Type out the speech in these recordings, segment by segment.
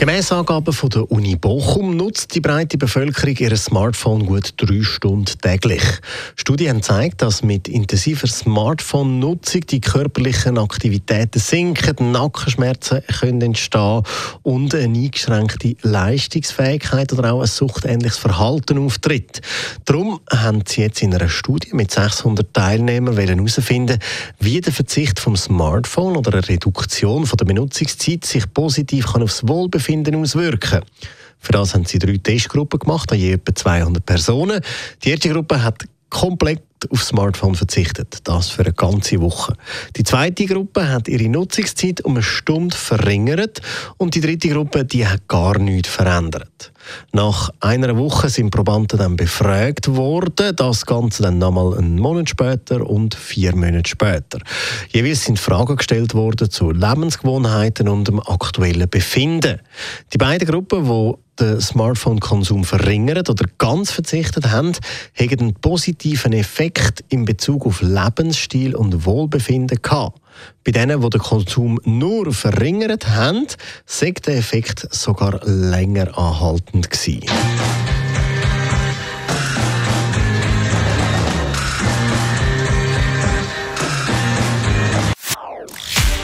Gemäss Angaben von der Uni Bochum nutzt die breite Bevölkerung ihr Smartphone gut drei Stunden täglich. Studien gezeigt, dass mit intensiver Smartphone-Nutzung die körperlichen Aktivitäten sinken, Nackenschmerzen können entstehen und eine eingeschränkte Leistungsfähigkeit oder auch ein suchtähnliches Verhalten auftritt. Darum haben sie jetzt in einer Studie mit 600 Teilnehmern herausfinden, wie der Verzicht vom Smartphone oder eine Reduktion von der Benutzungszeit sich positiv kann aufs Wohlbefinden Wohlbefinden auswirken. Für das haben sie drei Testgruppen gemacht, an je etwa 200 Personen. Die erste Gruppe hat komplett aufs Smartphone verzichtet. Das für eine ganze Woche. Die zweite Gruppe hat ihre Nutzungszeit um eine Stunde verringert und die dritte Gruppe die hat gar nichts verändert. Nach einer Woche sind Probanden dann befragt worden, das Ganze dann nochmal einen Monat später und vier Monate später. Jeweils sind Fragen gestellt worden zu Lebensgewohnheiten und dem aktuellen Befinden. Die beiden Gruppen, die den Smartphone-Konsum verringert oder ganz verzichtet haben, haben einen positiven Effekt in Bezug auf Lebensstil und Wohlbefinden gehabt. Bei denen, die den Konsum nur verringert haben, sei der Effekt sogar länger anhaltend gewesen.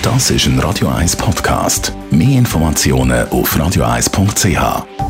Das ist ein Radio 1 Podcast. Mehr Informationen auf radio1.ch.